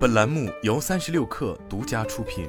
本栏目由三十六氪独家出品。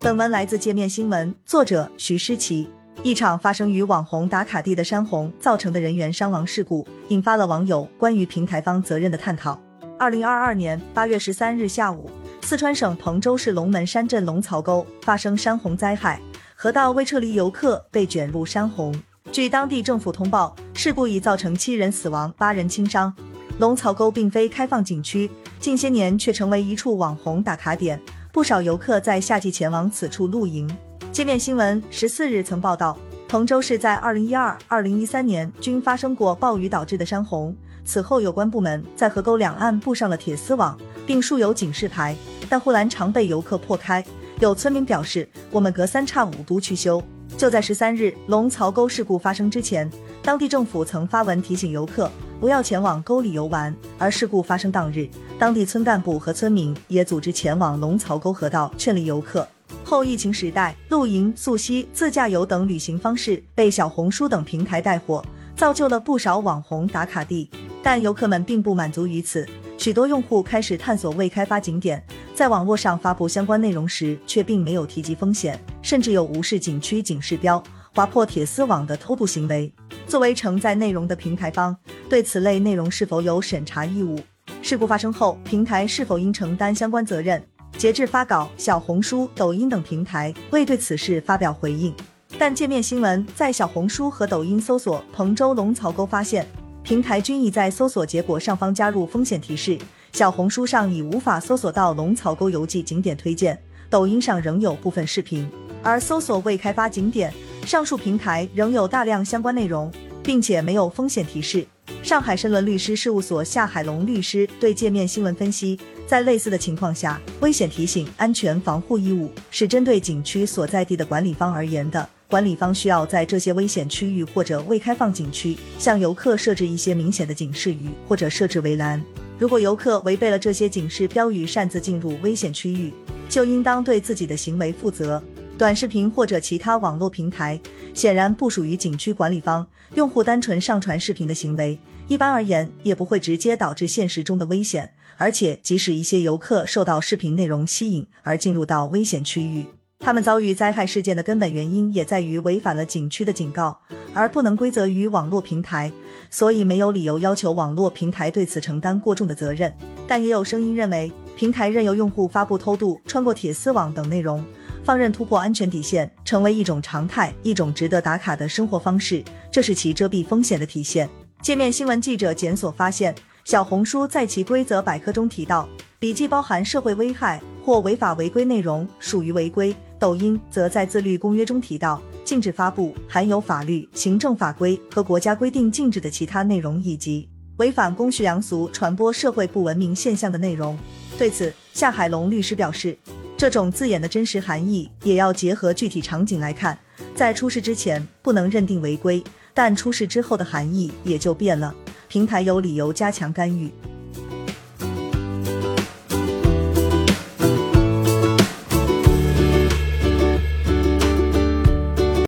本文来自界面新闻，作者徐诗琪。一场发生于网红打卡地的山洪造成的人员伤亡事故，引发了网友关于平台方责任的探讨。二零二二年八月十三日下午，四川省彭州市龙门山镇龙槽沟发生山洪灾害，河道未撤离，游客被卷入山洪。据当地政府通报，事故已造成七人死亡、八人轻伤。龙槽沟并非开放景区，近些年却成为一处网红打卡点，不少游客在夏季前往此处露营。界面新闻十四日曾报道，彭州市在二零一二、二零一三年均发生过暴雨导致的山洪，此后有关部门在河沟两岸布上了铁丝网，并竖有警示牌，但护栏常被游客破开。有村民表示：“我们隔三差五都去修。”就在十三日龙槽沟事故发生之前，当地政府曾发文提醒游客不要前往沟里游玩。而事故发生当日，当地村干部和村民也组织前往龙槽沟河道劝离游客。后疫情时代，露营、溯溪、自驾游等旅行方式被小红书等平台带火，造就了不少网红打卡地。但游客们并不满足于此，许多用户开始探索未开发景点。在网络上发布相关内容时，却并没有提及风险，甚至有无视景区警示标、划破铁丝网的偷渡行为。作为承载内容的平台方，对此类内容是否有审查义务？事故发生后，平台是否应承担相关责任？截至发稿，小红书、抖音等平台未对此事发表回应。但界面新闻在小红书和抖音搜索彭州龙槽沟，发现平台均已在搜索结果上方加入风险提示。小红书上已无法搜索到龙槽沟游记景点推荐，抖音上仍有部分视频，而搜索未开发景点，上述平台仍有大量相关内容，并且没有风险提示。上海申伦律师事务所夏海龙律师对界面新闻分析，在类似的情况下，危险提醒、安全防护义务是针对景区所在地的管理方而言的。管理方需要在这些危险区域或者未开放景区，向游客设置一些明显的警示语，或者设置围栏。如果游客违背了这些警示标语，擅自进入危险区域，就应当对自己的行为负责。短视频或者其他网络平台显然不属于景区管理方，用户单纯上传视频的行为，一般而言也不会直接导致现实中的危险。而且，即使一些游客受到视频内容吸引而进入到危险区域。他们遭遇灾害事件的根本原因也在于违反了景区的警告，而不能归责于网络平台，所以没有理由要求网络平台对此承担过重的责任。但也有声音认为，平台任由用户发布偷渡、穿过铁丝网等内容，放任突破安全底线，成为一种常态，一种值得打卡的生活方式，这是其遮蔽风险的体现。界面新闻记者检索发现，小红书在其规则百科中提到，笔记包含社会危害或违法违规内容，属于违规。抖音则在自律公约中提到，禁止发布含有法律、行政法规和国家规定禁止的其他内容，以及违反公序良俗、传播社会不文明现象的内容。对此，夏海龙律师表示，这种字眼的真实含义也要结合具体场景来看，在出事之前不能认定违规，但出事之后的含义也就变了，平台有理由加强干预。